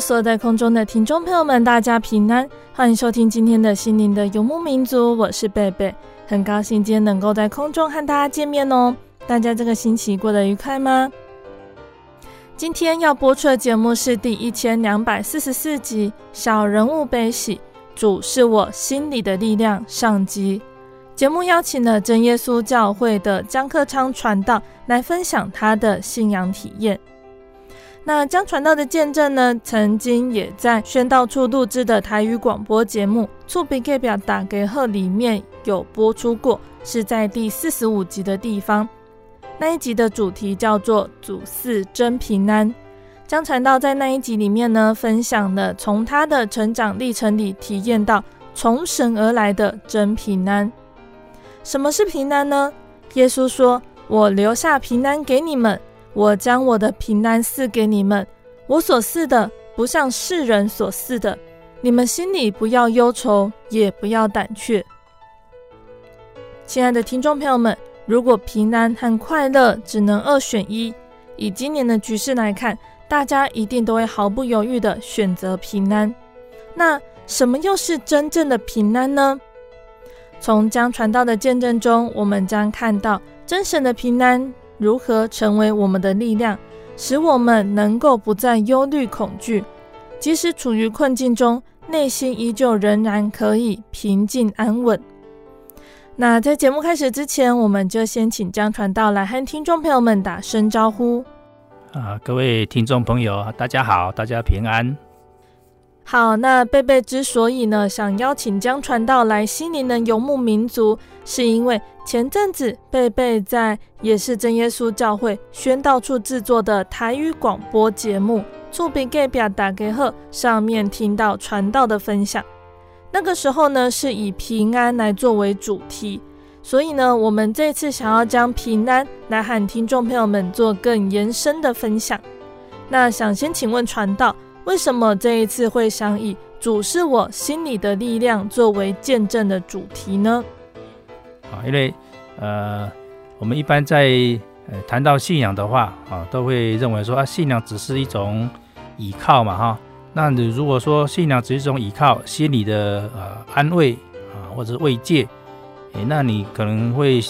所有在空中的听众朋友们，大家平安，欢迎收听今天的心灵的游牧民族，我是贝贝，很高兴今天能够在空中和大家见面哦。大家这个星期过得愉快吗？今天要播出的节目是第一千两百四十四集《小人物悲喜，主是我心里的力量》上集。节目邀请了真耶稣教会的江克昌传道来分享他的信仰体验。那江传道的见证呢，曾经也在宣道处录制的台语广播节目《厝边隔壁大家好》里面有播出过，是在第四十五集的地方。那一集的主题叫做“主赐真平安”。江传道在那一集里面呢，分享了从他的成长历程里体验到从神而来的真平安。什么是平安呢？耶稣说：“我留下平安给你们。”我将我的平安赐给你们，我所赐的不像世人所赐的，你们心里不要忧愁，也不要胆怯。亲爱的听众朋友们，如果平安和快乐只能二选一，以今年的局势来看，大家一定都会毫不犹豫地选择平安。那什么又是真正的平安呢？从江传道的见证中，我们将看到真神的平安。如何成为我们的力量，使我们能够不再忧虑恐惧，即使处于困境中，内心依旧仍然可以平静安稳。那在节目开始之前，我们就先请江传道来和听众朋友们打声招呼。啊，各位听众朋友，大家好，大家平安。好，那贝贝之所以呢想邀请江传道来西宁的游牧民族，是因为前阵子贝贝在也是真耶稣教会宣道处制作的台语广播节目《厝边隔壁大家好》上面听到传道的分享。那个时候呢是以平安来作为主题，所以呢我们这次想要将平安来和听众朋友们做更延伸的分享。那想先请问传道。为什么这一次会想以“主是我心里的力量”作为见证的主题呢？啊，因为呃，我们一般在呃谈到信仰的话啊，都会认为说啊，信仰只是一种依靠嘛，哈。那你如果说信仰只是一种依靠，心里的呃安慰啊，或者慰藉，诶，那你可能会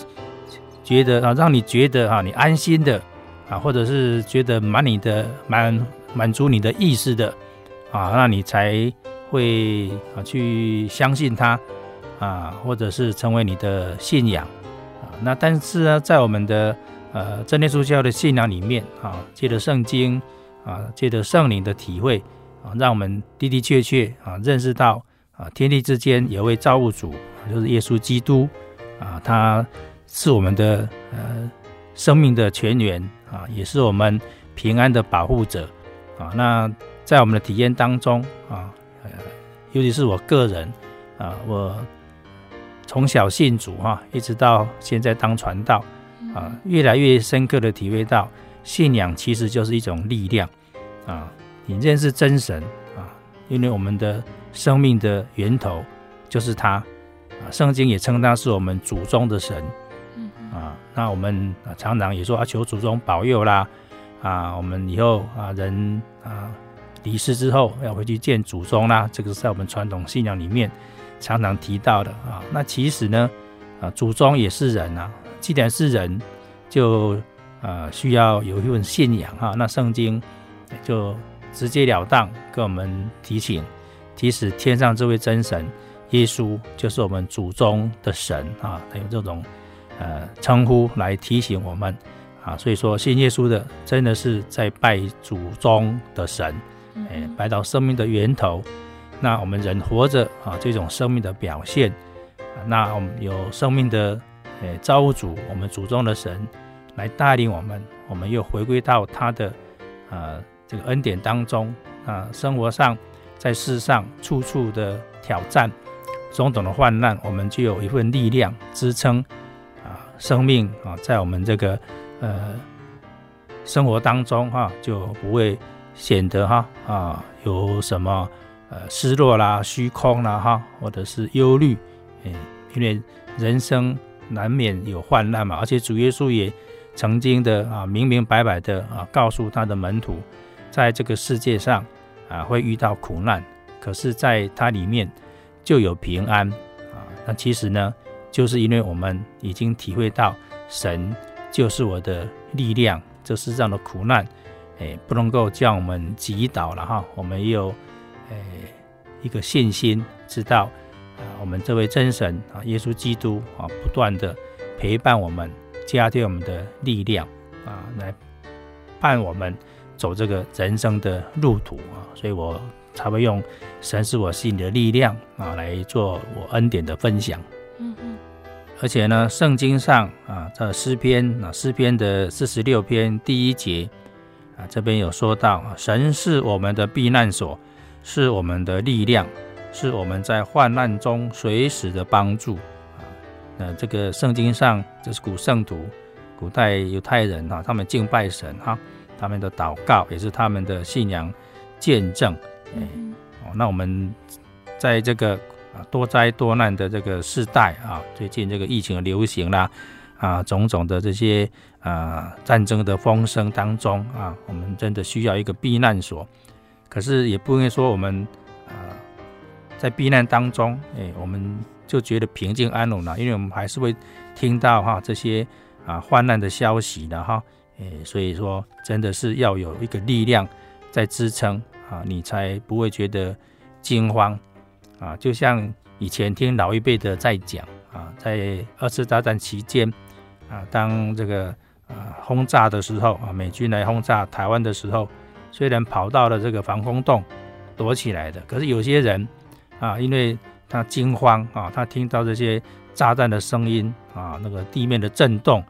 觉得啊，让你觉得啊，你安心的啊，或者是觉得满你的满。满足你的意识的啊，那你才会啊去相信他啊，或者是成为你的信仰啊。那但是呢，在我们的呃真耶稣教的信仰里面啊，借着圣经啊，借着圣灵的体会啊，让我们的的确确啊认识到啊，天地之间有位造物主，就是耶稣基督啊，他是我们的呃生命的泉源啊，也是我们平安的保护者。啊，那在我们的体验当中啊，呃，尤其是我个人啊，我从小信主哈、啊，一直到现在当传道啊，越来越深刻的体会到，信仰其实就是一种力量啊。你认识真神啊，因为我们的生命的源头就是他啊，圣经也称他是我们祖宗的神啊。那我们常常也说啊，求祖宗保佑啦。啊，我们以后啊，人啊离世之后要回去见祖宗啦，这个是在我们传统信仰里面常常提到的啊。那其实呢，啊，祖宗也是人啊，既然是人，就呃需要有一份信仰哈。那圣经就直截了当跟我们提醒，其实天上这位真神耶稣就是我们祖宗的神啊，他有这种呃称呼来提醒我们啊。所以说信耶稣的真的是在拜祖宗的神。哎，拜到生命的源头，那我们人活着啊，这种生命的表现，那我们有生命的哎造物主，我们祖宗的神来带领我们，我们又回归到他的呃这个恩典当中啊，生活上在世上处处的挑战，种种的患难，我们就有一份力量支撑啊，生命啊，在我们这个呃生活当中哈，就不会。显得哈啊有什么呃失落啦、虚空啦哈，或者是忧虑，哎，因为人生难免有患难嘛，而且主耶稣也曾经的啊明明白白的啊告诉他的门徒，在这个世界上啊会遇到苦难，可是在他里面就有平安啊。那其实呢，就是因为我们已经体会到神就是我的力量，这世上的苦难。哎，不能够将我们击倒了哈，我们也有哎一个信心，知道啊，我们这位真神啊，耶稣基督啊，不断的陪伴我们，加添我们的力量啊，来伴我们走这个人生的路途啊，所以我才会用神是我心里的力量啊来做我恩典的分享。嗯嗯，而且呢，圣经上啊，这诗篇啊，诗篇的四十六篇第一节啊。这边有说到，神是我们的避难所，是我们的力量，是我们在患难中随时的帮助啊。那这个圣经上，这是古圣徒、古代犹太人啊，他们敬拜神哈，他们的祷告也是他们的信仰见证。哎，哦，那我们在这个啊多灾多难的这个时代啊，最近这个疫情的流行啦。啊，种种的这些啊战争的风声当中啊，我们真的需要一个避难所。可是也不应该说我们啊在避难当中，哎，我们就觉得平静安稳了，因为我们还是会听到哈这些啊患难的消息的哈，哎，所以说真的是要有一个力量在支撑啊，你才不会觉得惊慌啊。就像以前听老一辈的在讲啊，在二次大战期间。啊，当这个啊轰炸的时候啊，美军来轰炸台湾的时候，虽然跑到了这个防空洞躲起来的，可是有些人啊，因为他惊慌啊，他听到这些炸弹的声音啊，那个地面的震动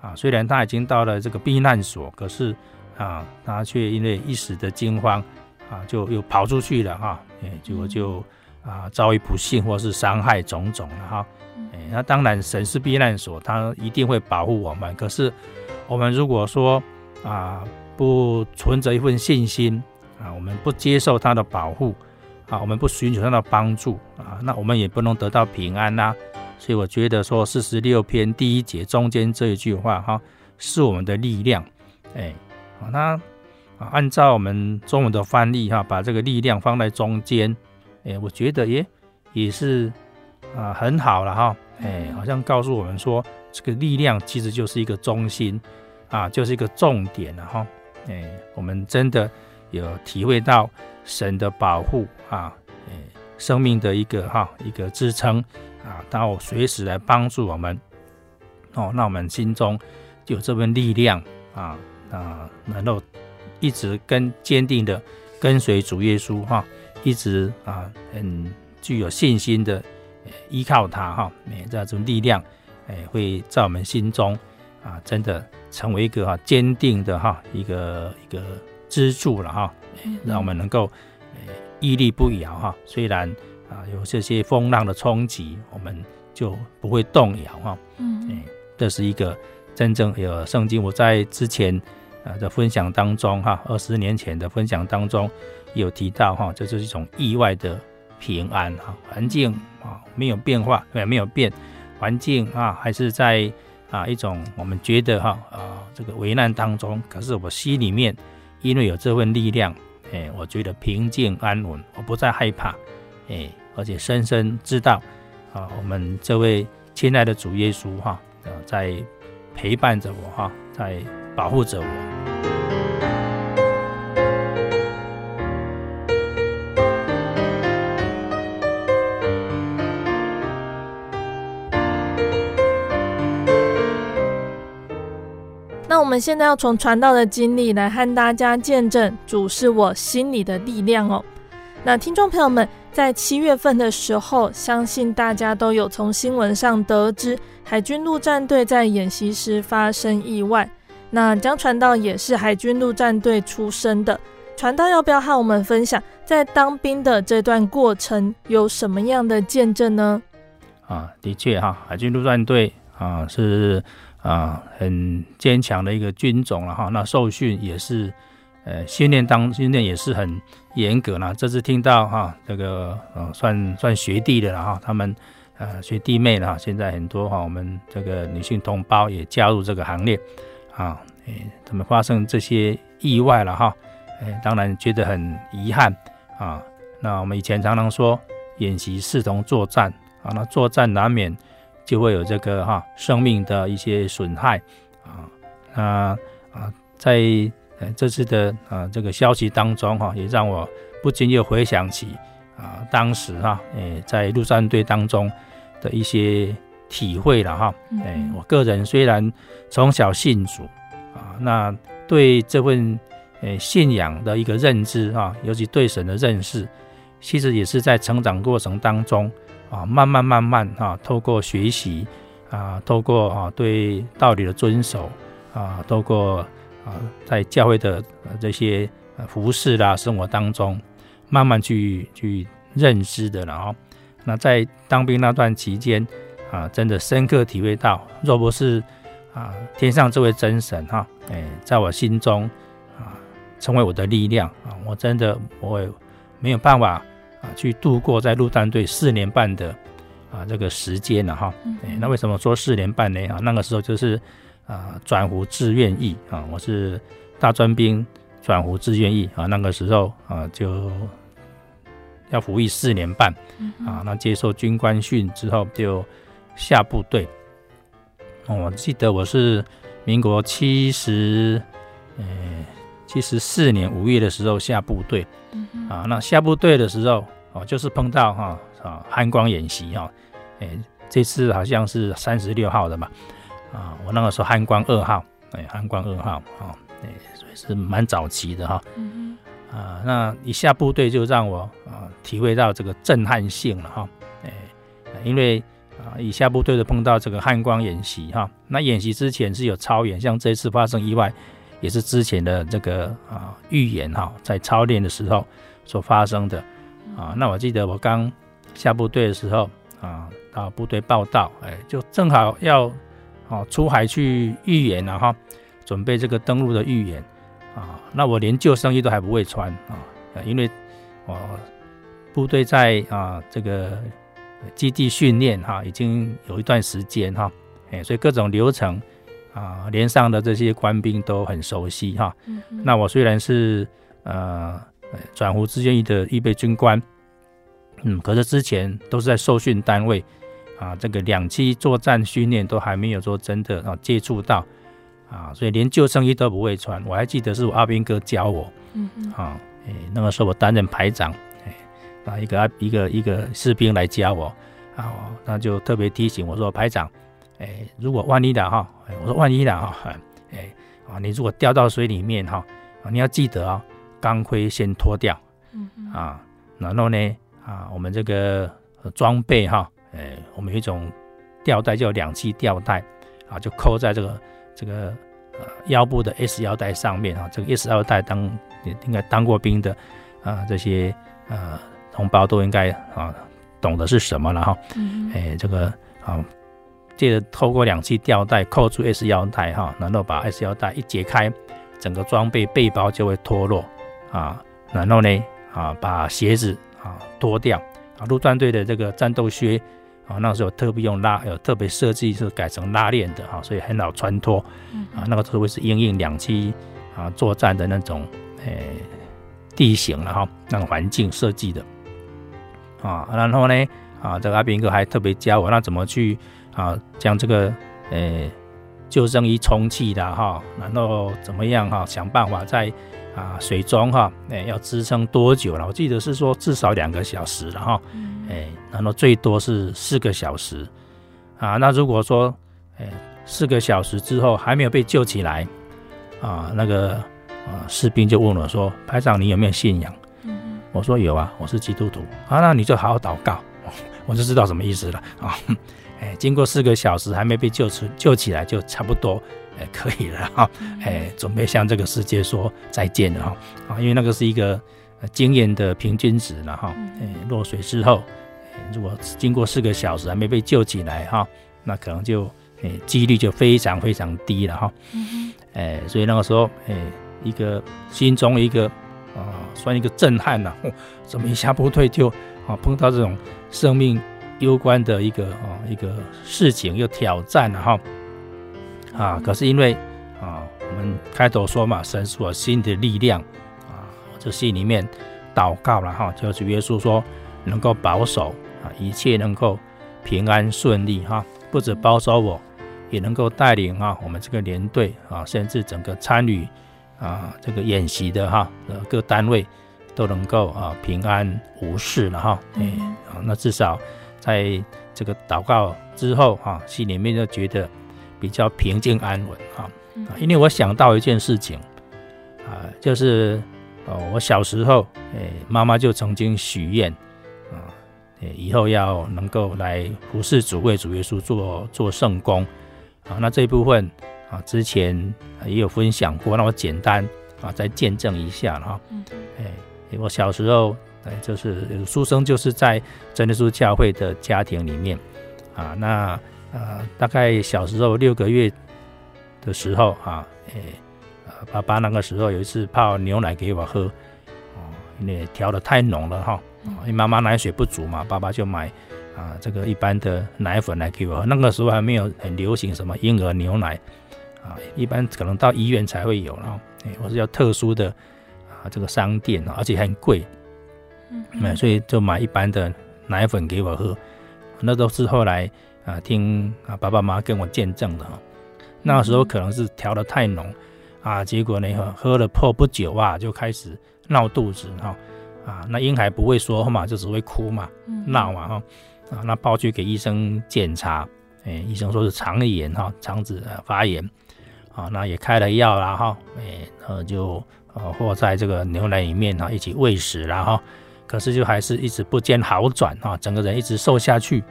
啊，虽然他已经到了这个避难所，可是啊，他却因为一时的惊慌啊，就又跑出去了哈，哎，结果就啊遭遇不幸或是伤害种种的哈。哎，那当然，神是避难所，他一定会保护我们。可是，我们如果说啊，不存着一份信心啊，我们不接受他的保护啊，我们不寻求他的帮助啊，那我们也不能得到平安呐、啊。所以，我觉得说四十六篇第一节中间这一句话哈、啊，是我们的力量。哎，那啊，按照我们中文的翻译哈、啊，把这个力量放在中间，哎，我觉得也也是。啊，很好了哈，哎，好像告诉我们说，这个力量其实就是一个中心，啊，就是一个重点了哈，哎，我们真的有体会到神的保护啊，哎，生命的一个哈一个支撑啊，到随时来帮助我们，哦，那我们心中就有这份力量啊啊，能够一直跟坚定的跟随主耶稣哈，一直啊很具有信心的。依靠他哈，哎，这种力量，哎，会在我们心中啊，真的成为一个哈坚定的哈一个一个支柱了哈，让我们能够屹立不摇哈。虽然啊有这些风浪的冲击，我们就不会动摇哈。嗯，哎，这是一个真正有圣经。我在之前啊的分享当中哈，二十年前的分享当中有提到哈，这就是一种意外的。平安哈，环境啊没有变化，没没有变，环境啊还是在啊一种我们觉得哈啊这个危难当中，可是我心里面因为有这份力量，哎，我觉得平静安稳，我不再害怕，哎，而且深深知道啊，我们这位亲爱的主耶稣哈，呃，在陪伴着我哈，在保护着我。我们现在要从传道的经历来和大家见证主是我心里的力量哦。那听众朋友们，在七月份的时候，相信大家都有从新闻上得知海军陆战队在演习时发生意外。那江传道也是海军陆战队出身的，传道要不要和我们分享在当兵的这段过程有什么样的见证呢？啊，的确哈，海军陆战队啊是。啊，很坚强的一个军种了哈。那受训也是，呃，训练当训练也是很严格啦。这次听到哈，这个呃，算算学弟的了哈，他们呃学弟妹了哈。现在很多哈，我们这个女性同胞也加入这个行列啊。诶，他们发生这些意外了哈？诶，当然觉得很遗憾啊。那我们以前常常说，演习视同作战啊，那作战难免。就会有这个哈生命的一些损害啊，那啊在呃这次的啊这个消息当中哈，也让我不禁又回想起啊当时哈诶在陆战队当中的一些体会了哈，诶我个人虽然从小信主啊，那对这份诶信仰的一个认知哈，尤其对神的认识，其实也是在成长过程当中。啊，慢慢慢慢啊，透过学习啊，透过啊对道理的遵守啊，透过啊在教会的这些服饰啦生活当中，慢慢去去认知的了啊。那在当兵那段期间啊，真的深刻体会到，若不是啊天上这位真神哈，哎，在我心中啊成为我的力量啊，我真的我也没有办法。啊，去度过在陆战队四年半的啊这个时间了哈。哎，那为什么说四年半呢？啊，那个时候就是啊转服志愿役啊，我是大专兵转服志愿役啊，那个时候啊就要服役四年半啊，那接受军官训之后就下部队。我记得我是民国七十呃七十四年五月的时候下部队。啊，那下部队的时候，哦，就是碰到哈啊汉光演习哈，哎，这次好像是三十六号的嘛，啊，我那个时候汉光二号，哎，汉光二号啊，哎，所以是蛮早期的哈，嗯啊，那一下部队就让我啊体会到这个震撼性了哈，哎，因为啊一下部队的碰到这个汉光演习哈，那演习之前是有超演，像这次发生意外。也是之前的这个啊预演哈，在操练的时候所发生的啊。那我记得我刚下部队的时候啊，到部队报道，哎，就正好要啊出海去预演了哈，准备这个登陆的预演啊。那我连救生衣都还不会穿啊，因为我部队在啊这个基地训练哈，已经有一段时间哈，哎，所以各种流程。啊，连上的这些官兵都很熟悉哈。嗯、哼那我虽然是呃转服志愿役的预备军官，嗯，可是之前都是在受训单位啊，这个两栖作战训练都还没有说真的啊接触到啊，所以连救生衣都不会穿。我还记得是我阿兵哥教我，嗯嗯，啊，哎，那个时候我担任排长，哎，啊一个一个一个士兵来教我，啊，那就特别提醒我说排长。哎，如果万一的哈，我说万一的哈，哎啊，你如果掉到水里面哈，啊，你要记得啊，钢盔先脱掉，嗯嗯啊，然后呢啊，我们这个装备哈，哎，我们有一种吊带叫两栖吊带啊，就扣在这个这个呃腰部的 S 腰带上面啊，这个 S 腰带当应该当过兵的啊这些呃同胞都应该啊懂得是什么了哈，嗯哎这个啊。借着透过两栖吊带扣住 S 腰带哈，然后把 S 腰带一解开，整个装备背包就会脱落啊。然后呢啊，把鞋子啊脱掉啊。陆战队的这个战斗靴啊，那时候特别用拉，有特别设计是改成拉链的哈，所以很好穿脱啊。那个特别是因应两栖啊作战的那种诶地形了哈，那种环境设计的啊。然后呢啊，这个阿兵哥还特别教我那怎么去啊将这个呃救生衣充气的哈，然后怎么样哈想办法在啊水中哈哎要支撑多久了？我记得是说至少两个小时了哈，哎，然后最多是四个小时啊。那如果说哎四个小时之后还没有被救起来啊，那个。啊，士兵就问我说：“排长，你有没有信仰？”嗯、我说：“有啊，我是基督徒。”啊，那你就好好祷告，我就知道什么意思了啊。哎，经过四个小时还没被救出救起来，就差不多哎可以了哈。哎，准备向这个世界说再见了哈。啊，因为那个是一个经验的平均值了哈。哎，落水之后，如果经过四个小时还没被救起来哈，那可能就哎几率就非常非常低了哈。哎，所以那个时候哎。一个心中一个啊，算一个震撼呐、啊！怎么一下不退就啊碰到这种生命攸关的一个啊一个事情又挑战了哈啊！可是因为啊，我们开头说嘛，神是我心的力量啊，我就心里面祷告了哈，就是耶稣说能够保守啊，一切能够平安顺利哈，不止保守我，也能够带领啊我们这个连队啊，甚至整个参与。啊，这个演习的哈，各单位都能够啊平安无事了哈，哎啊，那至少在这个祷告之后哈，心里面就觉得比较平静安稳哈。啊，因为我想到一件事情啊，就是哦，我小时候诶，妈妈就曾经许愿啊，以后要能够来服侍主，为主耶稣做做圣工啊，那这一部分。啊，之前也有分享过，那我简单啊再见证一下哈。嗯。哎，我小时候哎就是书生就是在真耶稣教会的家庭里面啊，那呃大概小时候六个月的时候啊，哎，爸爸那个时候有一次泡牛奶给我喝，哦，因为调的太浓了哈，因为妈妈奶水不足嘛，爸爸就买啊这个一般的奶粉来给我喝，那个时候还没有很流行什么婴儿牛奶。啊，一般可能到医院才会有，然后，哎，我是要特殊的啊，这个商店，而且很贵，嗯，所以就买一般的奶粉给我喝，那都是后来啊听啊爸爸妈妈跟我见证的哈，那时候可能是调的太浓啊，结果呢喝了破不久啊就开始闹肚子哈，啊，那婴孩不会说话嘛，就只会哭嘛，闹嘛哈，啊，那抱去给医生检查，哎，医生说是肠炎哈，肠子发炎。啊，那也开了药了哈，哎，然后就呃和在这个牛奶里面哈一起喂食了哈，可是就还是一直不见好转啊，整个人一直瘦下去，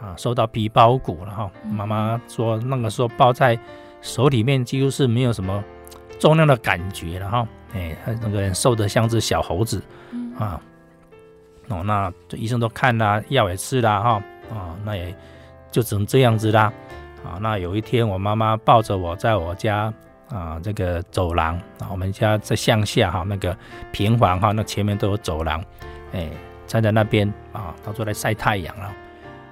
啊，瘦到皮包骨了哈。妈妈说那个时候抱在手里面几乎是没有什么重量的感觉了哈，哎，他那个人瘦得像只小猴子啊。哦，那这医生都看啦，药也吃啦哈，啊，那也就只能这样子啦。啊，那有一天，我妈妈抱着我在我家啊，这个走廊啊，我们家在向下哈，那个平房哈，那前面都有走廊，哎，站在那边啊，到处来晒太阳了，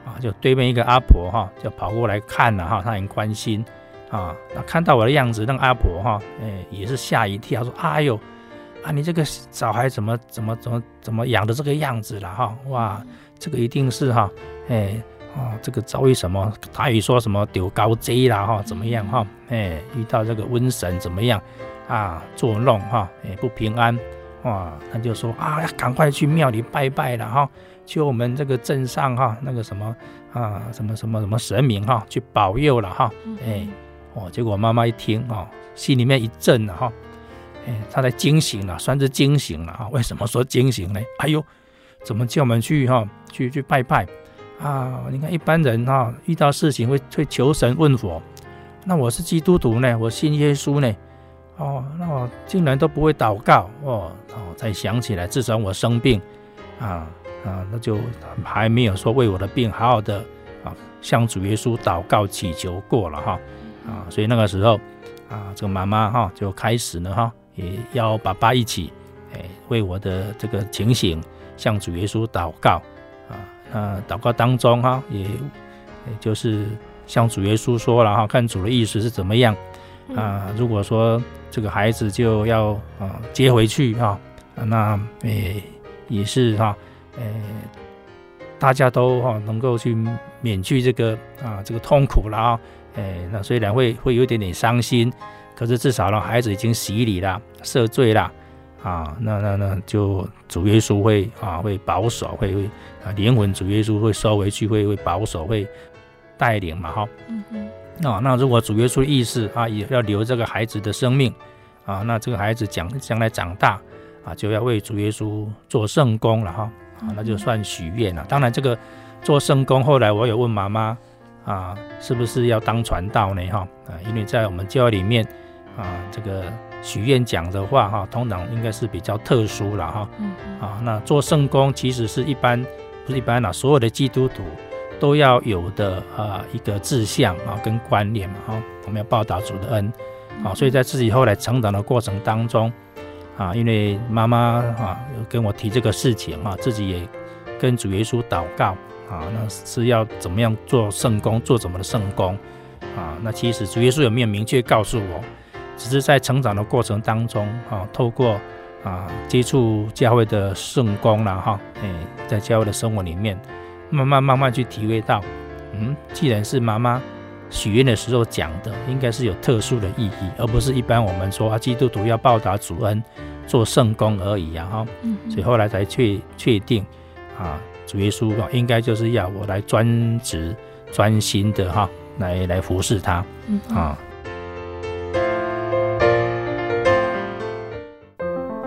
啊，就对面一个阿婆哈，就跑过来看了哈，她很关心啊，那看到我的样子，那个阿婆哈，哎，也是吓一跳，说，哎呦，啊，你这个小孩怎么怎么怎么怎么养的这个样子了哈，哇，这个一定是哈，哎。哦，这个遭遇什么？台语说什么丢高贼啦哈？怎么样哈？哎，遇到这个瘟神怎么样啊？作弄哈？哎，不平安哇？他就说啊，要赶快去庙里拜拜了哈，去我们这个镇上哈那个什么啊，什么什么什么神明哈去保佑了哈。哎，哦，结果妈妈一听啊，心里面一震了哈。哎，她才惊醒了，算是惊醒了啊。为什么说惊醒呢？哎呦，怎么叫我们去哈？去去拜拜？啊，你看一般人哈、啊，遇到事情会会求神问佛，那我是基督徒呢，我信耶稣呢，哦，那我竟然都不会祷告哦，哦，才想起来，自从我生病，啊啊，那就还没有说为我的病好好的啊向主耶稣祷告祈求过了哈，啊，所以那个时候啊，这个妈妈哈就开始呢哈，也邀爸爸一起，哎，为我的这个情形向主耶稣祷告。呃，祷告当中哈，也也就是向主耶稣说了哈，看主的意思是怎么样啊？如果说这个孩子就要啊接回去哈那诶也是哈，诶大家都哈能够去免去这个啊这个痛苦了啊，诶那虽然会会有一点点伤心，可是至少让孩子已经洗礼了，赦罪了啊，那那那就主耶稣会啊会保守，会会啊灵魂主耶稣会收回去，会会保守，会带领嘛哈。嗯嗯。那那如果主耶稣的意思啊，也要留这个孩子的生命啊，那这个孩子将将来长大啊，就要为主耶稣做圣工了哈，啊，那就算许愿了。当然，这个做圣工，后来我有问妈妈啊，是不是要当传道呢？哈啊，因为在我们教会里面啊，这个许愿讲的话哈，通常应该是比较特殊了哈。啊，那做圣工其实是一般不是一般啦，所有的基督徒。都要有的啊、呃、一个志向啊跟观念嘛哈，我们要报答主的恩啊，所以在自己后来成长的过程当中啊，因为妈妈啊跟我提这个事情啊，自己也跟主耶稣祷告啊，那是要怎么样做圣工，做怎么的圣工啊？那其实主耶稣有没有明确告诉我？只是在成长的过程当中啊，透过啊接触教会的圣工了哈，哎，在教会的生活里面。慢慢慢慢去体会到，嗯，既然是妈妈许愿的时候讲的，应该是有特殊的意义，而不是一般我们说啊，基督徒要报答主恩，做圣工而已啊哈。嗯，所以后来才确确定啊，主耶稣啊，应该就是要我来专职专心的哈，来来服侍他啊。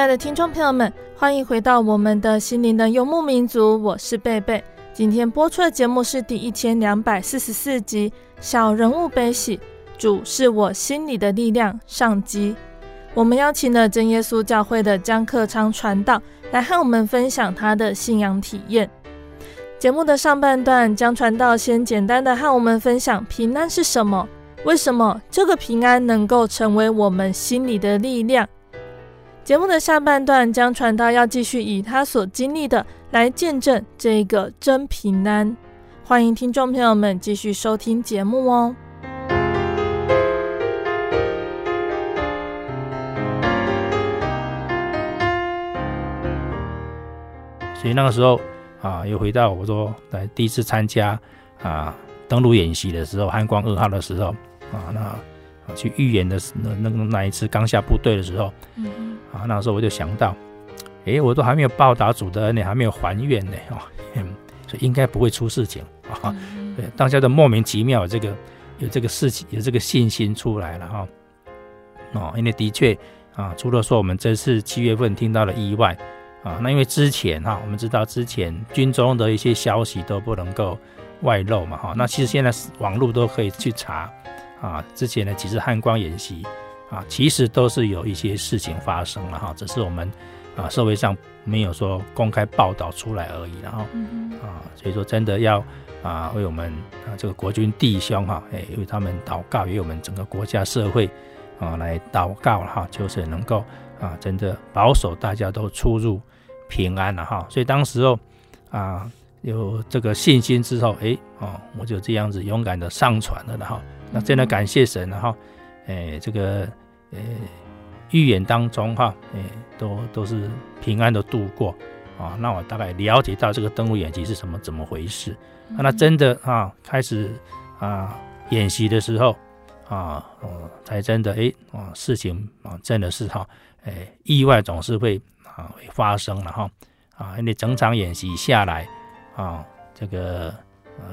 亲爱的听众朋友们，欢迎回到我们的心灵的游牧民族，我是贝贝。今天播出的节目是第一千两百四十四集《小人物悲喜》，主是我心里的力量上集。我们邀请了真耶稣教会的江克昌传道来和我们分享他的信仰体验。节目的上半段，江传道先简单的和我们分享平安是什么，为什么这个平安能够成为我们心里的力量。节目的下半段，将传道要继续以他所经历的来见证这个真平安。欢迎听众朋友们继续收听节目哦。所以那个时候啊，又回到我说来第一次参加啊登陆演习的时候，汉光二号的时候啊，那去预演的那那那一次刚下部队的时候。嗯啊，那时候我就想到，哎、欸，我都还没有报答主的恩，你还没有还愿呢，哦，所以应该不会出事情啊。对，当下的莫名其妙这个有这个事情，有这个信心出来了哈。哦，因为的确啊，除了说我们这次七月份听到了意外啊，那因为之前哈，我们知道之前军中的一些消息都不能够外露嘛哈。那其实现在网络都可以去查啊，之前呢几次汉光演习。啊，其实都是有一些事情发生了哈，只是我们啊社会上没有说公开报道出来而已，然后啊，所以说真的要啊为我们啊这个国军弟兄哈，哎为他们祷告，为我们整个国家社会啊来祷告哈，就是能够啊真的保守大家都出入平安了哈。所以当时候啊有这个信心之后，哎哦我就这样子勇敢的上船了哈。那真的感谢神了哈。哎，这个呃，预演当中哈，哎，都都是平安的度过啊。那我大概了解到这个登陆演习是什么怎么回事。那真的啊，开始啊演习的时候啊，哦，才真的哎，哦，事情啊，真的是哈，哎，意外总是会啊会发生了哈，啊，因为整场演习下来啊，这个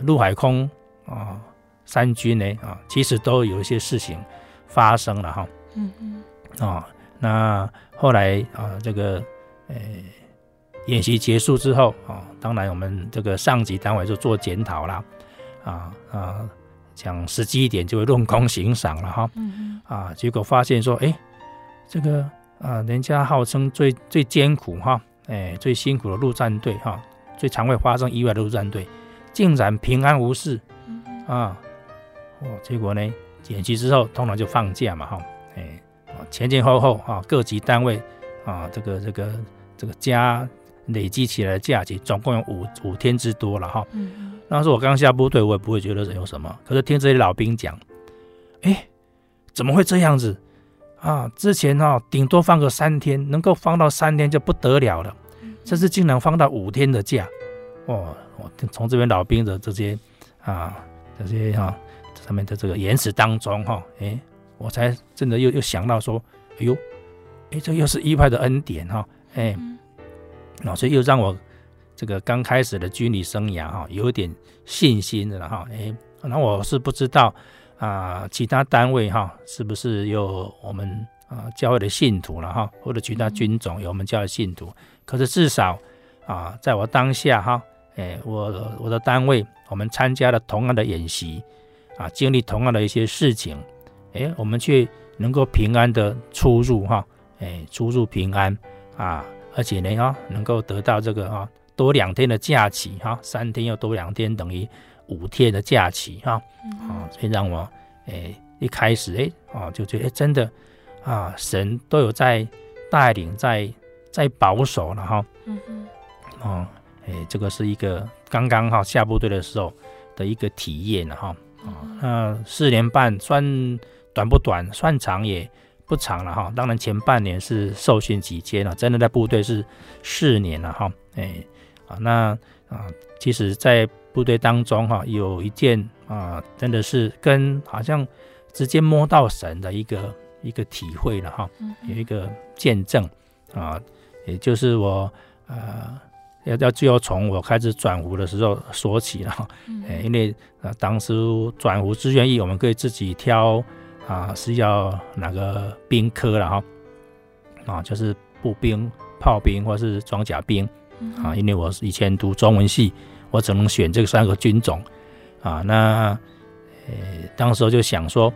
陆海空啊三军呢啊，其实都有一些事情发生了哈，嗯嗯，啊，那后来啊，这个呃演习结束之后啊，当然我们这个上级单位就做检讨了，啊啊。讲实际一点，就会论功行赏了哈。嗯啊，结果发现说，哎，这个啊，人家号称最最艰苦哈，哎，最辛苦的陆战队哈，最常会发生意外的陆战队，竟然平安无事。啊，哦，结果呢，演习之后通常就放假嘛哈，哎，前前后后啊，各级单位啊，这个这个这个加累积起来的假期总共有五五天之多了哈。嗯。那时候我刚下部队，我也不会觉得有什么。可是听这些老兵讲，哎，怎么会这样子啊？之前哈、哦、顶多放个三天，能够放到三天就不得了了。这次竟然放到五天的假，哦，我从这边老兵的这些啊这些哈、啊、上面的这个言辞当中哈，哎，我才真的又又想到说，哎呦，哎，这又是一派的恩典哈，哎，老师又让我。这个刚开始的军旅生涯哈，有点信心的了哈，哎，那我是不知道啊，其他单位哈，是不是有我们啊教会的信徒了哈，或者其他军种有我们教会的信徒？可是至少啊，在我当下哈，哎，我我的单位我们参加了同样的演习啊，经历同样的一些事情，哎，我们却能够平安的出入哈，哎，出入平安啊，而且呢啊，能够得到这个啊。多两天的假期哈，三天又多两天，等于五天的假期哈，啊，所以让我诶一开始诶啊就觉得真的啊神都有在带领，在在保守了哈，嗯嗯，哦诶这个是一个刚刚哈下部队的时候的一个体验了哈，啊那四年半算短不短，算长也不长了哈，当然前半年是受训期间了，真的在部队是四年了哈，哎。啊，那啊，其实，在部队当中哈，有一件啊，真的是跟好像直接摸到神的一个一个体会了哈，有一个见证啊，也就是我呃，要要就要从我开始转服的时候说起了哈，哎，因为啊，当时转服志愿役，我们可以自己挑啊，是要哪个兵科了哈，啊，就是步兵、炮兵或是装甲兵。啊，因为我以前读中文系，我只能选这三个军种，啊，那呃，当时就想说，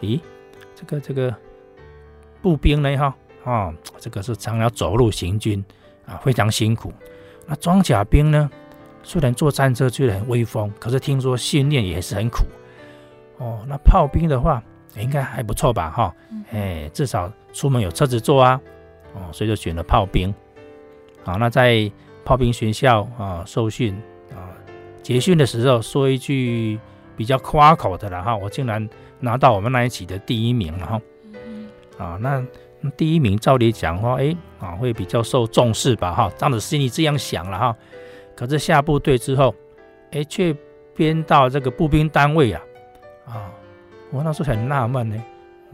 咦，这个这个步兵呢，哈，啊，这个是常要走路行军，啊，非常辛苦。那装甲兵呢，虽然坐战车觉得很威风，可是听说训练也是很苦。哦，那炮兵的话，应该还不错吧，哈，哎，至少出门有车子坐啊，哦，所以就选了炮兵。好，那在炮兵学校啊受训啊结训的时候，说一句比较夸口的了哈，我竟然拿到我们那一期的第一名了哈。啊，那第一名照理讲话，哎啊会比较受重视吧哈，当时心里这样想了哈。可是下部队之后，哎却编到这个步兵单位啊啊，我那时候很纳闷呢。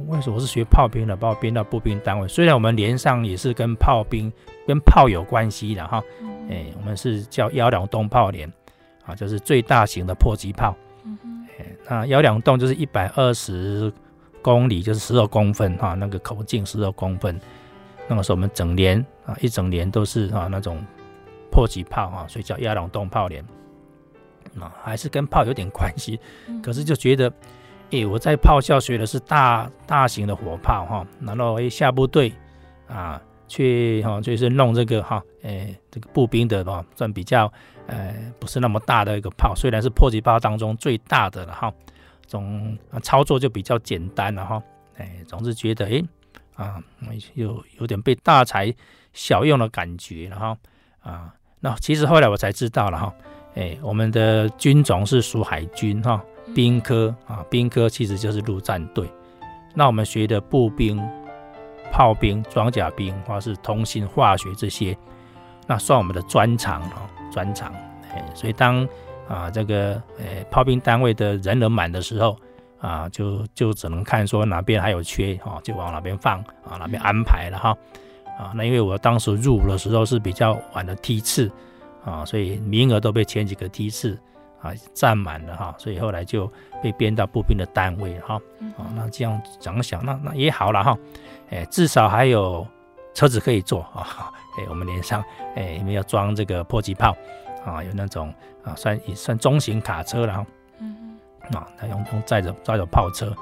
为什么我是学炮兵的，把我编到步兵单位？虽然我们连上也是跟炮兵、跟炮有关系的哈，哎，我们是叫幺两洞炮连，啊，就是最大型的迫击炮。哎，那幺两洞就是一百二十公里，就是十二公分哈，那个口径十二公分。那个时候我们整年啊，一整年都是啊那种迫击炮啊，所以叫幺两洞炮连。啊，还是跟炮有点关系，可是就觉得。哎，我在炮校学的是大大型的火炮哈，然后哎下部队啊去哈就是弄这个哈，哎这个步兵的哈算比较呃不是那么大的一个炮，虽然是迫击炮当中最大的了哈，总操作就比较简单了哈，哎总是觉得哎啊有有点被大材小用的感觉了哈啊，那其实后来我才知道了哈，哎我们的军种是属海军哈。兵科啊，兵科其实就是陆战队。那我们学的步兵、炮兵、装甲兵，或是通信、化学这些，那算我们的专长啊，专长。哎，所以当啊这个呃炮兵单位的人人满的时候啊，就就只能看说哪边还有缺哈，就往哪边放啊，哪边安排了哈。啊，那因为我当时入伍的时候是比较晚的梯次啊，所以名额都被前几个梯次啊占满了哈，所以后来就被编到步兵的单位哈。啊，那这样想想，那那也好了哈，哎，至少还有车子可以坐啊。哎，我们连上哎，因为要装这个迫击炮啊，有那种啊，算也算中型卡车了哈。嗯啊，那用用载着载着炮车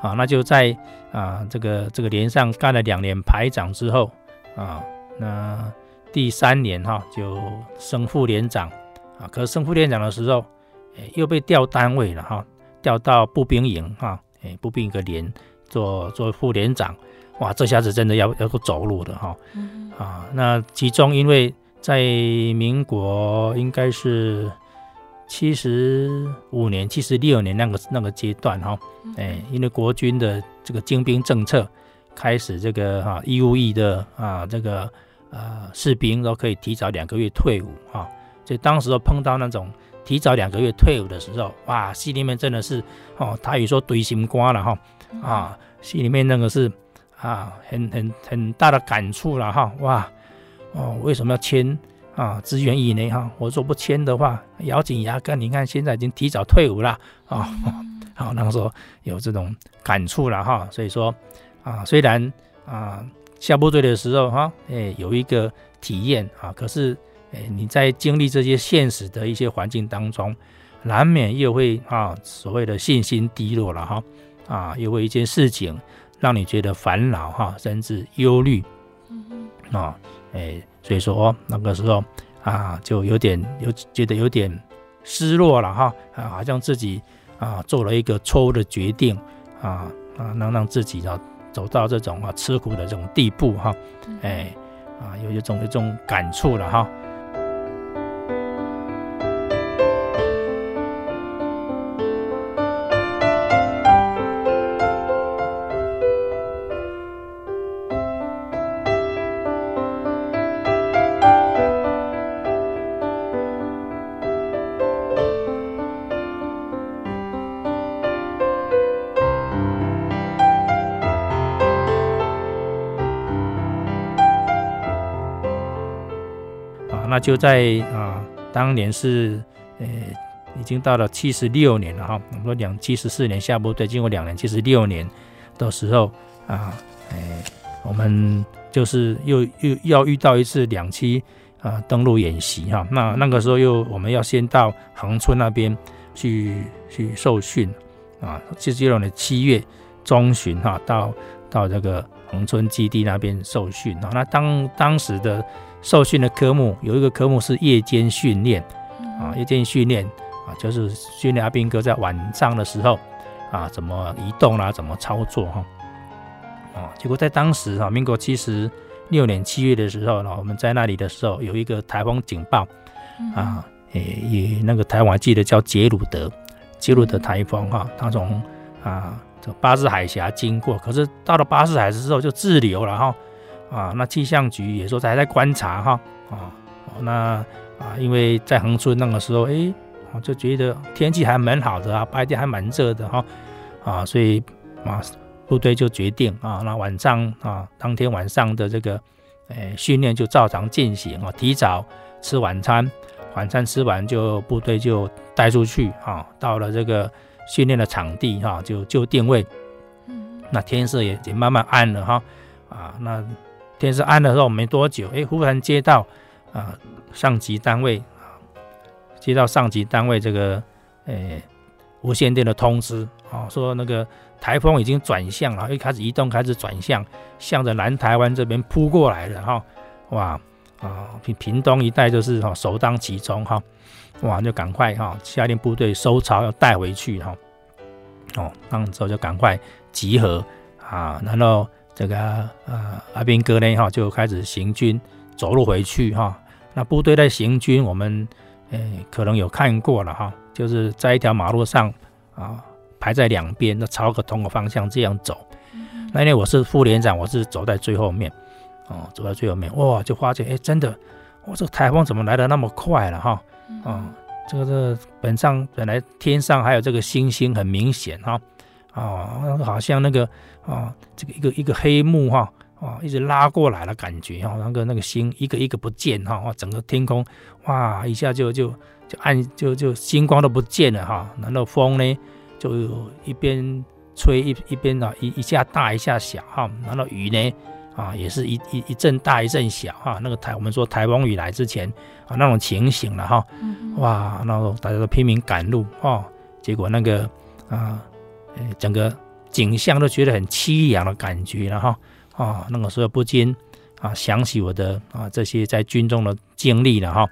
啊，那就在啊这个这个连上干了两年排长之后。啊，那第三年哈就升副连长啊，可是升副连长的时候，哎又被调单位了哈，调到步兵营哈，哎步兵一个连做做副连长，哇，这下子真的要要走路的哈，啊，那其中因为在民国应该是七十五年、七十六年那个那个阶段哈，哎，因为国军的这个精兵政策。开始这个哈义务役的啊这个呃士兵都可以提早两个月退伍哈，所以当时都碰到那种提早两个月退伍的时候，哇，心里面真的是哦，他也说堆心瓜了哈啊，心里面那个是啊很很很大的感触了哈哇哦，为什么要签啊志愿役呢哈？我说不签的话，咬紧牙根，你看现在已经提早退伍了啊，好 那个时候有这种感触了哈，所以说。啊，虽然啊下部队的时候哈，哎、欸、有一个体验啊，可是哎、欸、你在经历这些现实的一些环境当中，难免又会啊所谓的信心低落了哈，啊又会一件事情让你觉得烦恼哈，甚至忧虑，啊哎、欸、所以说哦那个时候啊就有点有觉得有点失落了哈，啊好像自己啊做了一个错误的决定啊啊能让自己啊。走到这种啊吃苦的这种地步哈，哎啊有一种一种感触了哈。就在啊，当年是呃，已经到了七十六年了哈。我们说两七十四年下部队，经过两年七十六年的时候啊，哎，我们就是又又要遇到一次两栖啊登陆演习哈。那那个时候又我们要先到横村那边去去受训啊，七十六年七月中旬哈，到到这个恒春基地那边受训啊。那当当时的。受训的科目有一个科目是夜间训练，啊，夜间训练啊，就是训练阿兵哥在晚上的时候啊，怎么移动啦、啊，怎么操作哈，啊，结果在当时哈，民国七十六年七月的时候呢，我们在那里的时候有一个台风警报，啊，也也那个台湾还记得叫杰鲁德，杰鲁德台风哈，它从啊这巴士海峡经过，可是到了巴士海峡之后就滞留了哈。啊，那气象局也说还在观察哈，啊，那啊，因为在恒春那个时候，哎，我就觉得天气还蛮好的啊，白天还蛮热的哈，啊，所以啊，部队就决定啊，那晚上啊，当天晚上的这个，哎，训练就照常进行啊，提早吃晚餐，晚餐吃完就部队就带出去啊，到了这个训练的场地哈，就就定位，嗯，那天色也也慢慢暗了哈，啊，那。天色暗的时候没多久，哎，忽然接到啊上级单位啊，接到上级单位这个诶无线电的通知啊，说那个台风已经转向了，一开始移动，开始转向，向着南台湾这边扑过来了哈，哇啊屏屏东一带就是哈首当其冲哈，哇就赶快哈下令部队收潮要带回去哈，哦，那之后就赶快集合啊，然后。这个呃阿兵哥呢哈就开始行军走路回去哈。那部队在行军，我们诶可能有看过了哈，就是在一条马路上啊排在两边，那朝个同个方向这样走。那因为我是副连长，我是走在最后面哦，走在最后面哇，就发现哎真的，我这个台风怎么来的那么快了哈？啊，这个这本上本来天上还有这个星星很明显哈哦，好像那个啊，这个一个一个黑幕哈，啊，一直拉过来的感觉哈，那个那个星一个一个不见哈，哇，整个天空哇，一下就就就暗就就星光都不见了哈，然后风呢就一边吹一一边啊，一一下大一下小哈，然后雨呢啊也是一一一阵大一阵小哈，那个台我们说台风雨来之前啊那种情形了哈，哇，然后大家都拼命赶路哈，结果那个啊。整个景象都觉得很凄凉的感觉，了哈。啊，那个时候不禁啊想起我的啊这些在军中的经历了哈，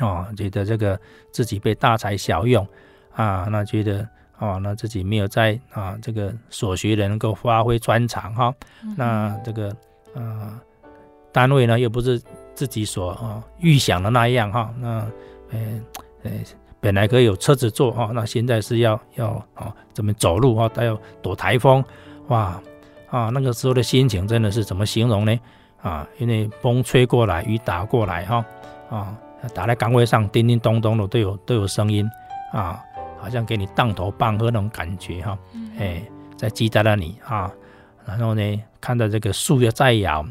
啊，觉得这个自己被大材小用啊，那觉得啊，那自己没有在啊这个所学的能够发挥专长哈，那这个啊单位呢又不是自己所啊预想的那样哈，那呃呃。本来可以有车子坐哈，那现在是要要啊怎么走路啊，都要躲台风，哇啊那个时候的心情真的是怎么形容呢？啊，因为风吹过来，雨打过来哈，啊打在岗位上叮叮咚咚的都有都有声音啊，好像给你当头棒喝那种感觉哈，哎在击打了你啊，然后呢看到这个树也在摇，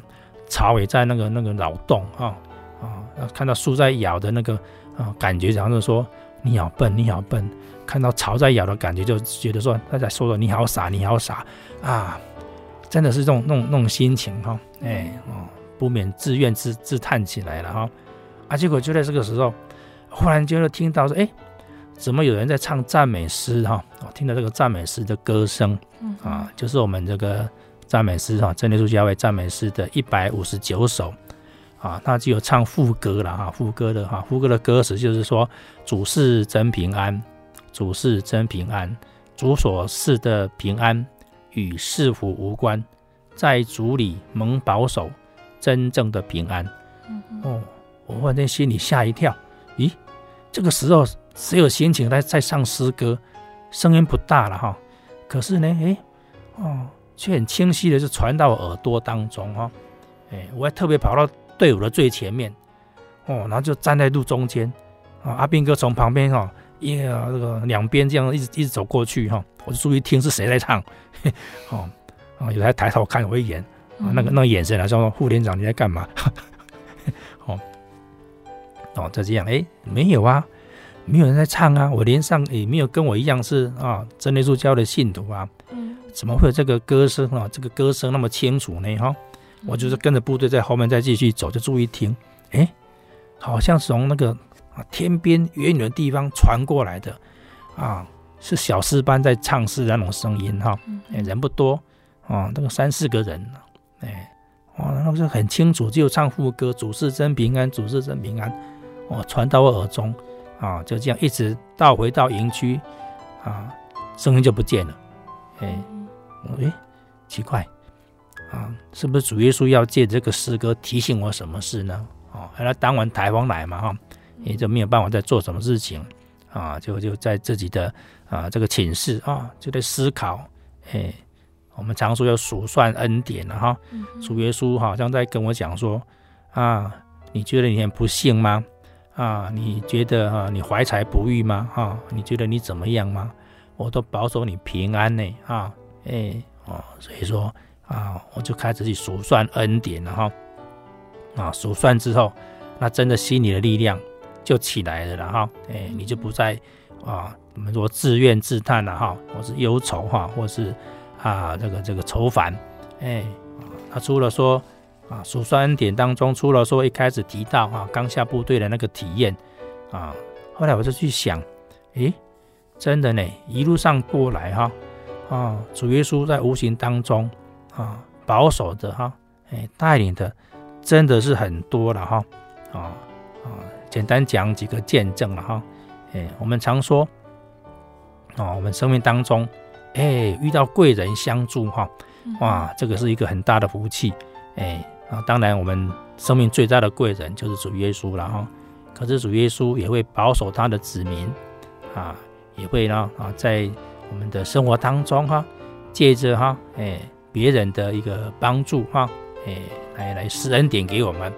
草也在那个那个扰动哈啊，看到树在摇的那个啊感觉，好像是说。你好笨，你好笨！看到草在咬的感觉，就觉得说他在说的你好傻，你好傻啊！真的是这种那种那种心情哈，哎哦，不免自怨自自叹起来了哈。啊，结果就在这个时候，忽然间就听到说，哎，怎么有人在唱赞美诗哈？哦，听到这个赞美诗的歌声，啊，就是我们这个赞美诗哈，真耶稣教会赞美诗的一百五十九首。啊，那就有唱副歌了哈，副歌的哈，副歌的歌词就是说：主是真平安，主是真平安，主所赐的平安与是福无关，在主里蒙保守，真正的平安。哦，我忽然间心里吓一跳，咦，这个时候谁有心情在在唱诗歌？声音不大了哈，可是呢，哎，哦，却很清晰的就传到耳朵当中哈，哎，我还特别跑到。队伍的最前面，哦，然后就站在路中间，啊，阿斌哥从旁边哈，一个这个两边这样一直一直走过去哈，我就注意听是谁在唱，哦，啊，有人抬头看我一眼，啊，那个那个眼神来说，副连长你在干嘛？哦，哦，就这样，哎，没有啊，没有人在唱啊，我连上也没有跟我一样是啊真耶稣教的信徒啊，嗯，怎么会有这个歌声啊？这个歌声那么清楚呢？哈。我就是跟着部队在后面再继续走，就注意听，哎，好像是从那个啊天边远远的地方传过来的，啊，是小诗班在唱诗的那种声音哈，哎，人不多啊，那个三四个人，哎，哇，那个是很清楚，就唱副歌，主是真平安，主是真平安，哦，传到我耳中，啊，就这样一直到回到营区，啊，声音就不见了，哎，哎，奇怪。啊，是不是主耶稣要借这个诗歌提醒我什么事呢？哦，后来当晚台风来嘛，哈，也就没有办法再做什么事情，啊，就就在自己的啊这个寝室啊，就在思考，哎，我们常说要数算恩典了哈，主耶稣好像在跟我讲说，啊，你觉得你很不幸吗？啊，你觉得啊你怀才不遇吗？哈，你觉得你怎么样吗？我都保守你平安呢，啊，哎，哦，所以说。啊，我就开始去数算恩典了哈。啊，数算之后，那真的心里的力量就起来了了哈。哎，你就不再啊，我们说自怨自叹了哈，或是忧愁哈，或是啊这个这个愁烦。哎，他除了说啊数算恩典当中，除了说一开始提到啊刚下部队的那个体验啊，后来我就去想，诶，真的呢，一路上过来哈，啊主耶稣在无形当中。啊，保守的哈，哎，带领的真的是很多了哈，啊啊，简单讲几个见证了哈，哎，我们常说，哦，我们生命当中，哎，遇到贵人相助哈，哇，这个是一个很大的福气，哎，啊，当然我们生命最大的贵人就是主耶稣了哈，可是主耶稣也会保守他的子民，啊，也会呢啊，在我们的生活当中哈，借着哈，哎。别人的一个帮助哈，哎，来来施恩典给我们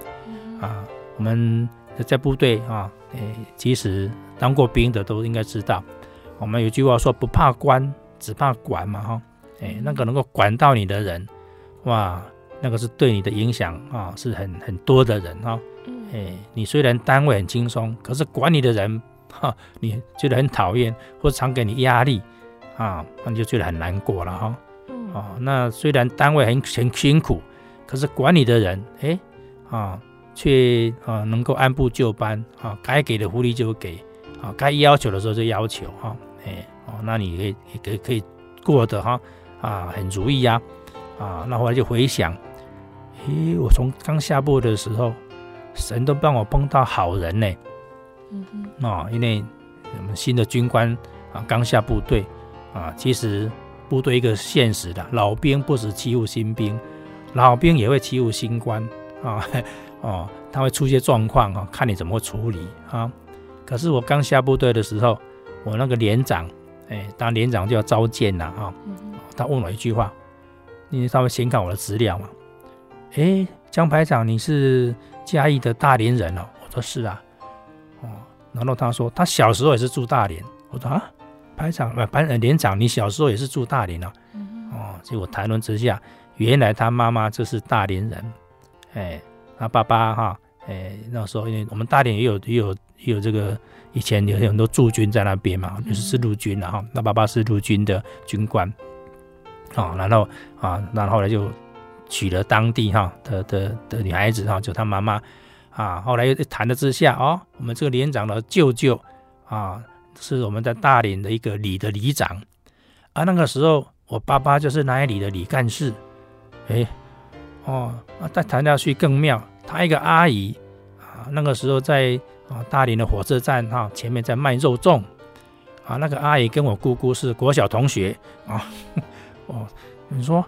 啊。我们在部队啊，哎，其实当过兵的都应该知道，我们有句话说：不怕官，只怕管嘛哈，哎，那个能够管到你的人，哇，那个是对你的影响啊，是很很多的人哈，哎，你虽然单位很轻松，可是管你的人哈，你觉得很讨厌或者常给你压力啊，那你就觉得很难过了哈，啊，那虽然单位很很辛苦，可是管你的人，哎，啊，却啊能够按部就班啊，该给的福利就给。啊，该要求的时候就要求哈，哎哦，那你可以可以可以过得哈啊很如意呀，啊，那后来就回想，咦，我从刚下部的时候，神都帮我碰到好人呢，啊，因为我们新的军官啊刚下部队啊，其实部队一个现实的，老兵不止欺负新兵，老兵也会欺负新官啊，哦，他会出些状况啊，看你怎么处理啊。可是我刚下部队的时候，我那个连长，哎，当连长就要召见呐，哈，他问我一句话，因为他会先看我的资料嘛，哎，江排长，你是嘉义的大连人哦？我说是啊，哦，然后他说他小时候也是住大连，我说啊，排长，呃，排连长，你小时候也是住大连哦？哦，结果谈论之下，原来他妈妈就是大连人，哎，他爸爸哈，哎，那时候因为我们大连也有也有也。有这个以前有很多驻军在那边嘛，就是是陆军然后，那爸爸是陆军的军官，啊，然后啊，然后后来就娶了当地哈的的的女孩子哈，就他妈妈啊，后来又谈了之下哦，我们这个连长的舅舅啊，是我们在大连的一个里的里长，啊，那个时候我爸爸就是那里的里干事，哎，哦，啊，再谈下去更妙，他一个阿姨啊，那个时候在。啊，大连的火车站哈，前面在卖肉粽，啊，那个阿姨跟我姑姑是国小同学啊，哦，你说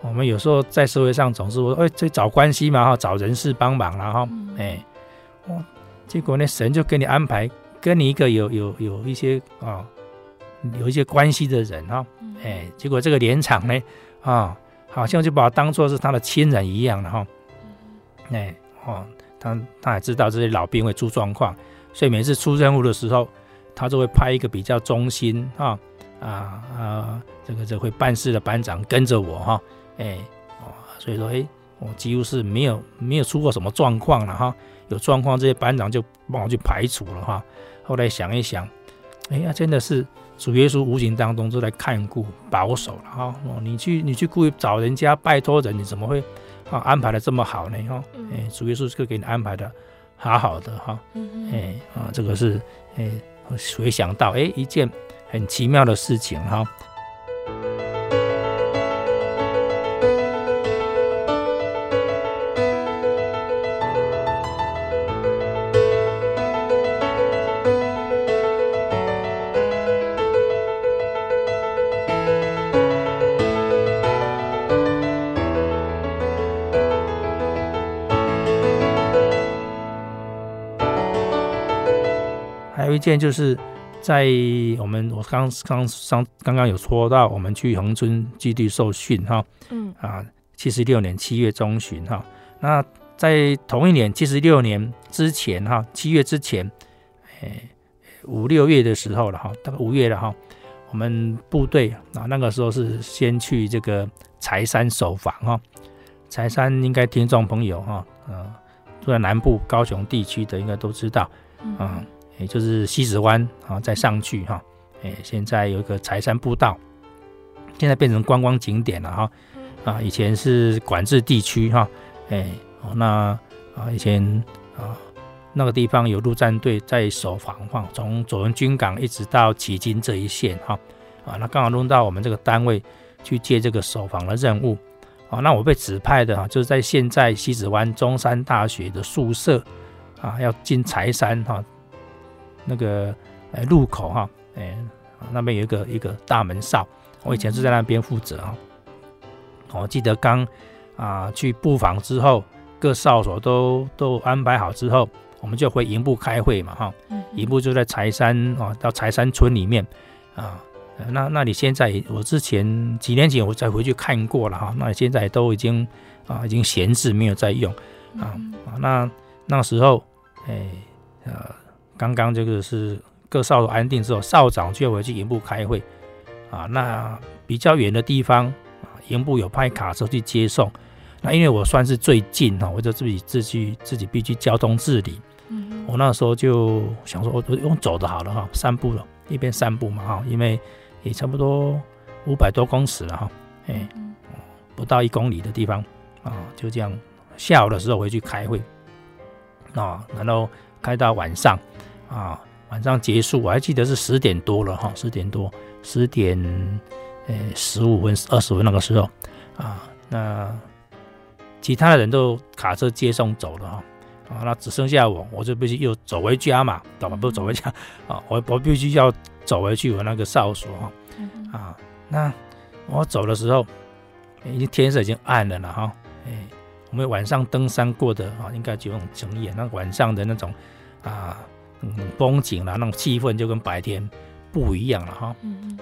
我们有时候在社会上总是说，哎，这找关系嘛哈，找人事帮忙然后，哎，哦，结果呢，神就给你安排，跟你一个有有有一些啊，有一些关系的人哈，哎，结果这个连长呢，啊，好像就把我当做是他的亲人一样的哈，哎，哦。他他也知道这些老兵会出状况，所以每次出任务的时候，他就会派一个比较忠心啊啊啊，这个这会办事的班长跟着我哈，哎哦，所以说哎，我几乎是没有没有出过什么状况了哈，有状况这些班长就帮我去排除了哈。后来想一想，哎呀，真的是主耶稣无形当中都在看顾保守了哈。哦，你去你去故意找人家拜托人，你怎么会？啊，安排的这么好呢，哈，哎，主耶稣是给你安排的好好的，哈，哎，啊，这个是，哎，回想到，哎，一件很奇妙的事情，哈。一件就是在我们我刚刚上刚刚有说到，我们去恒春基地受训哈，嗯啊，七十六年七月中旬哈，那在同一年七十六年之前哈，七月之前，诶五六月的时候了哈，大概五月了哈，我们部队啊那个时候是先去这个柴山守防哈，柴山应该听众朋友哈，嗯，住在南部高雄地区的应该都知道，嗯。也就是西子湾啊，再上去哈，哎，现在有一个柴山步道，现在变成观光景点了哈，啊，以前是管制地区哈，哎，那啊，以前啊，那个地方有陆战队在守防哈，从左营军港一直到旗津这一线哈，啊，那刚好轮到我们这个单位去接这个守防的任务，啊，那我被指派的哈，就是在现在西子湾中山大学的宿舍啊，要进柴山哈。那个呃路口哈，哎，那边有一个一个大门哨，我以前是在那边负责啊。我记得刚啊去布防之后，各哨所都都安排好之后，我们就回营部开会嘛哈。营部就在柴山啊，到柴山村里面啊。那那你现在我之前几年前我再回去看过了哈，那现在都已经啊已经闲置没有在用啊啊。那那时候哎呃。刚刚这个是各哨所安定之后，哨长就要回去营部开会啊，那比较远的地方啊，营部有派卡车去接送。那因为我算是最近哈，我就自己自己自己必须交通自理。嗯，我那时候就想说，我我用走的好了哈，散步了，一边散步嘛哈，因为也差不多五百多公尺了哈，哎，不到一公里的地方啊，就这样。下午的时候回去开会啊，然后开到晚上啊，晚上结束，我还记得是十点多了哈，十点多，十点呃十五分二十分那个时候啊，那。其他的人都卡车接送走了哈，啊，那只剩下我，我就必须又走回家嘛，懂吗？不走回家啊，我我必须要走回去我那个哨所哈，啊，那我走的时候，已经天色已经暗了了哈，哎，我们晚上登山过的啊，应该就有种经验，那晚上的那种啊，嗯，风景啦，那种气氛就跟白天不一样了哈，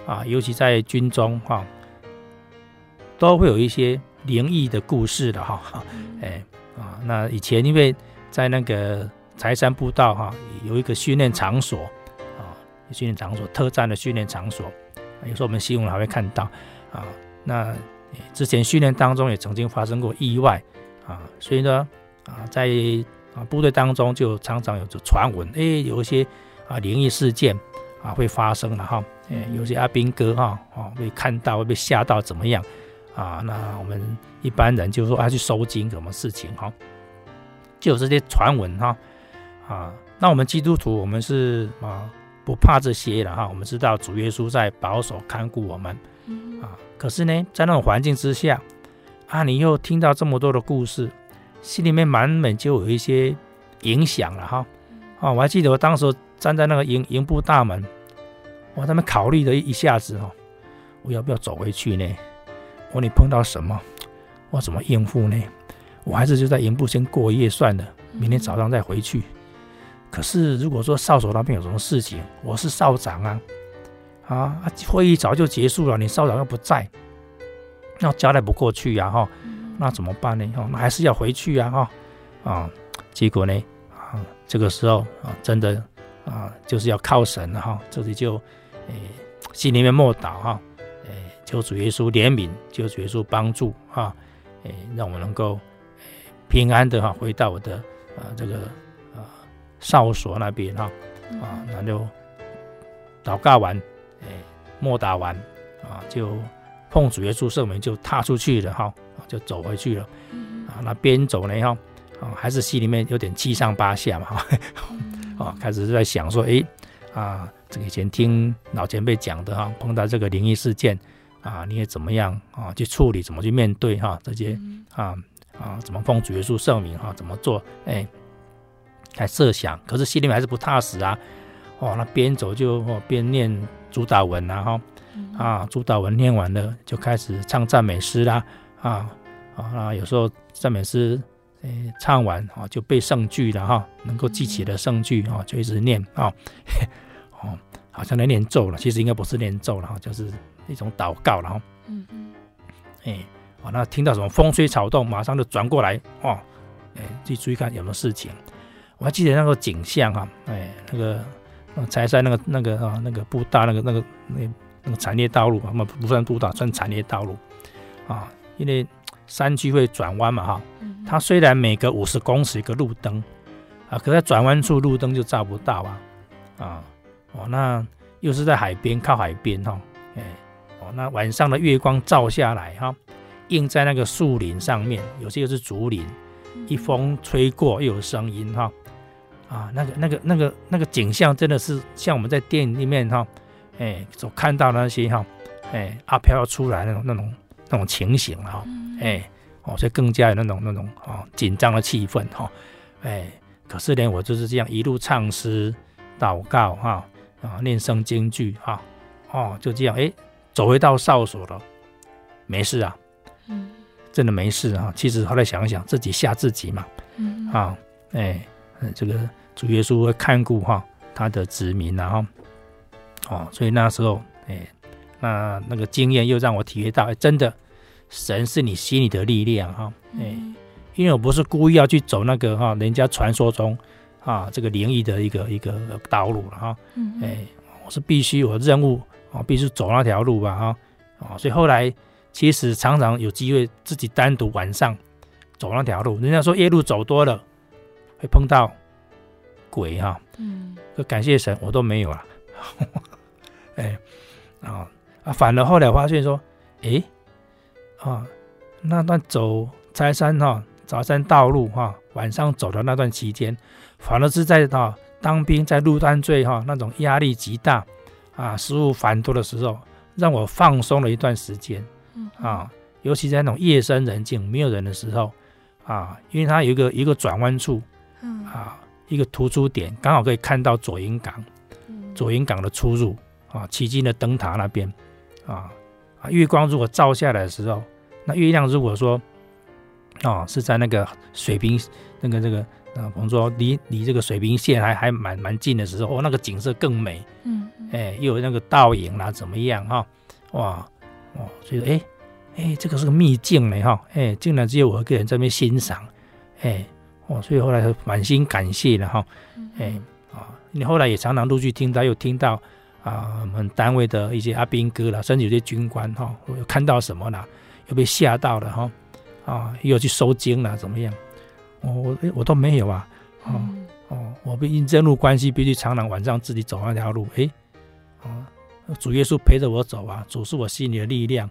啊，尤其在军中哈，都会有一些。灵异的故事的哈，哎啊，那以前因为在那个柴山步道哈，有一个训练场所啊，训练场所特战的训练场所，有时候我们新闻还会看到啊。那之前训练当中也曾经发生过意外啊，所以呢啊，在啊部队当中就常常有着传闻，哎，有一些啊灵异事件啊会发生了哈，哎，有些阿兵哥哈啊会看到会被吓到怎么样？啊，那我们一般人就说啊去收金，什么事情哈？就有这些传闻哈。啊，那我们基督徒，我们是啊不怕这些的哈。我们知道主耶稣在保守看顾我们。啊，可是呢，在那种环境之下，啊，你又听到这么多的故事，心里面满满就有一些影响了哈。啊，我还记得我当时站在那个营营部大门，我他们考虑了一下子哈，我要不要走回去呢？我你碰到什么，我怎么应付呢？我还是就在营部先过夜算了，明天早上再回去。可是如果说哨所那边有什么事情，我是哨长啊，啊，会议早就结束了，你哨长又不在，那交代不过去呀，哈，那怎么办呢？哈，那还是要回去呀，哈，啊，结果呢，啊，这个时候啊，真的啊，就是要靠神了哈，这里就，诶，心里面默祷哈。诶求主耶稣怜悯，求主耶稣帮助哈，诶，让我能够平安的哈回到我的啊这个啊哨所那边哈啊，那就祷告完，诶，默祷完啊，就奉主耶稣圣名就踏出去了哈，就走回去了啊。那边走呢哈啊，还是心里面有点七上八下嘛哈，啊，开始在想说，诶啊，这个以前听老前辈讲的哈，碰到这个灵异事件。啊，你也怎么样啊？去处理，怎么去面对哈？这些啊啊，怎么奉主耶稣圣名哈？怎么做？哎，还设想，可是心里面还是不踏实啊。哦，那边走就哦边念主祷文啊哈啊，主祷文念完了就开始唱赞美诗啦啊啊，有时候赞美诗诶唱完啊就背圣句了哈，能够记起的圣句啊就一直念啊哦，好像在念咒了，其实应该不是念咒了哈，就是。一种祷告，了哈，嗯嗯，哎，哦，那听到什么风吹草动，马上就转过来，哦，哎，去注意看有没有事情。我还记得那个景象哈，哎，那个柴山那个那个啊那个布道那个那个那那个产业道路啊，不不算布道，算产业道路啊，因为山区会转弯嘛哈，它虽然每隔五十公尺一个路灯啊，可在转弯处路灯就照不到啊，啊，哦，那又是在海边靠海边哈，哎哦。那晚上的月光照下来，哈，映在那个树林上面，有些又是竹林，一风吹过又有声音，哈，啊，那个那个那个那个景象真的是像我们在电影里面，哈，哎，所看到的那些，哈，哎，阿飘要出来那种那种那种情形，哈，哎，哦，所以更加有那种那种啊紧张的气氛，哈，哎，可是呢，我就是这样一路唱诗、祷告，哈，啊，念圣经句，哈，哦，就这样，哎。走回到哨所了，没事啊，嗯，真的没事啊。其实后来想想，自己吓自己嘛，嗯啊，哎，这个主耶稣会看顾哈他的子民，然后哦，所以那时候哎，那那个经验又让我体会到，哎，真的神是你心里的力量哈，哎，因为我不是故意要去走那个哈人家传说中啊这个灵异的一个一个道路了哈，哎，我是必须有任务。啊，必须走那条路吧，哈，啊，所以后来其实常常有机会自己单独晚上走那条路。人家说夜路走多了会碰到鬼哈，嗯，就感谢神我都没有了，哎，啊啊，反而后来发现说，诶，啊，那段走柴山哈早山道路哈晚上走的那段期间，反而是在哈当兵在路段最哈那种压力极大。啊，事务繁多的时候，让我放松了一段时间。嗯啊，尤其在那种夜深人静、没有人的时候，啊，因为它有一个一个转弯处，嗯啊，一个突出点，刚好可以看到左营港，嗯、左营港的出入啊，旗津的灯塔那边，啊啊，月光如果照下来的时候，那月亮如果说，啊，是在那个水平那个那个。啊，我们说离离这个水平线还还蛮蛮近的时候，哦，那个景色更美。嗯，哎，又有那个倒影啦，怎么样哈？哇，哦，所以说，哎，哎，这个是个秘境呢哈，哎，竟然只有我一个人在那边欣赏，哎，哦，所以后来满心感谢了哈，哎，啊，你后来也常常陆续听到，又听到啊，我们单位的一些阿兵哥啦，甚至有些军官哈，我又看到什么啦，又被吓到了哈，啊，又去收惊了，怎么样？我我都没有啊，哦、嗯、哦，我被因这路关系必须常常晚上自己走那条路，哎，啊，主耶稣陪着我走啊，主是我心里的力量，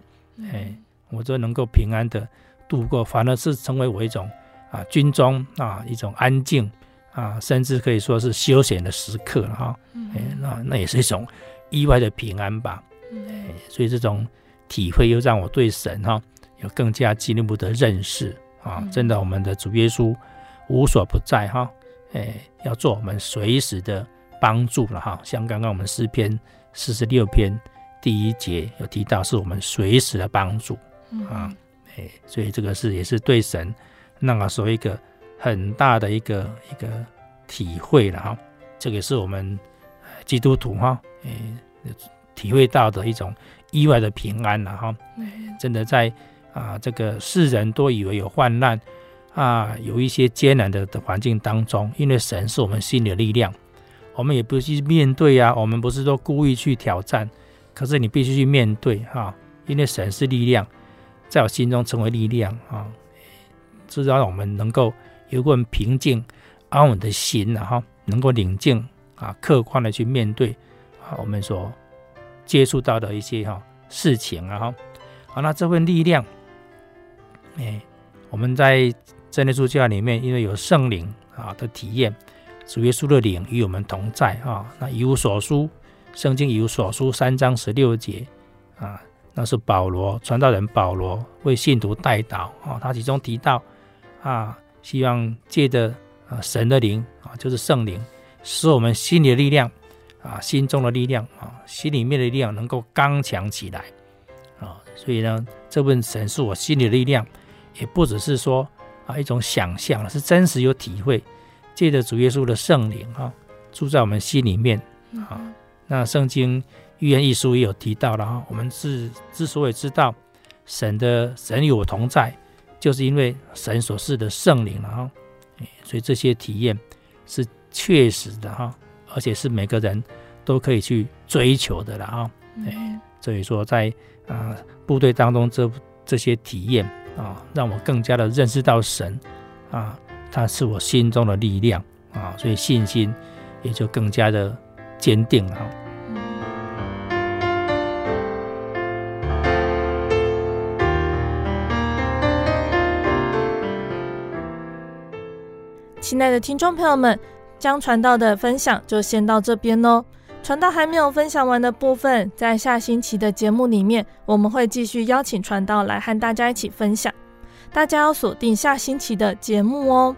哎，我就能够平安的度过，反而是成为我一种啊军中啊一种安静啊，甚至可以说是休闲的时刻了哈，哎，那那也是一种意外的平安吧，哎，所以这种体会又让我对神哈有更加进一步的认识。啊，真的，我们的主耶稣无所不在哈，哎，要做我们随时的帮助了哈。像刚刚我们诗篇四十六篇第一节有提到，是我们随时的帮助啊，哎，所以这个是也是对神那个时候一个很大的一个一个体会了哈。这个是我们基督徒哈，哎，体会到的一种意外的平安了哈。真的在。啊，这个世人都以为有患难啊，有一些艰难的的环境当中，因为神是我们心里的力量，我们也不去面对呀、啊。我们不是说故意去挑战，可是你必须去面对哈、啊，因为神是力量，在我心中成为力量啊，至少让我们能够有个平静安稳的心然、啊、后能够宁静啊，客观的去面对啊，我们所接触到的一些哈、事情啊，好，那这份力量。哎，我们在真耶稣教里面，因为有圣灵啊的体验，主耶稣的灵与我们同在啊。那以无所书，圣经以无所书三章十六节啊，那是保罗传道人保罗为信徒代祷啊。他其中提到啊，希望借着啊神的灵啊，就是圣灵，使我们心里的力量啊，心中的力量啊，心里面的力量能够刚强起来啊。所以呢，这份神是我心里的力量。也不只是说啊一种想象，是真实有体会，借着主耶稣的圣灵啊，住在我们心里面啊。那圣经预言一书也有提到了哈，我们是之所以知道神的神与我同在，就是因为神所赐的圣灵了哈。所以这些体验是确实的哈，而且是每个人都可以去追求的了哈。所以说在啊部队当中这这些体验。啊，让我更加的认识到神，啊，他是我心中的力量啊，所以信心也就更加的坚定了。亲爱的听众朋友们，将传道的分享就先到这边喽。传道还没有分享完的部分，在下星期的节目里面，我们会继续邀请传道来和大家一起分享。大家要锁定下星期的节目哦。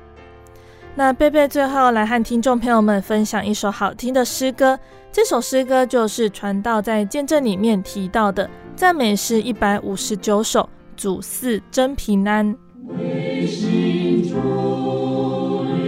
那贝贝最后来和听众朋友们分享一首好听的诗歌，这首诗歌就是传道在见证里面提到的赞美诗一百五十九首，主四真平安。为心中。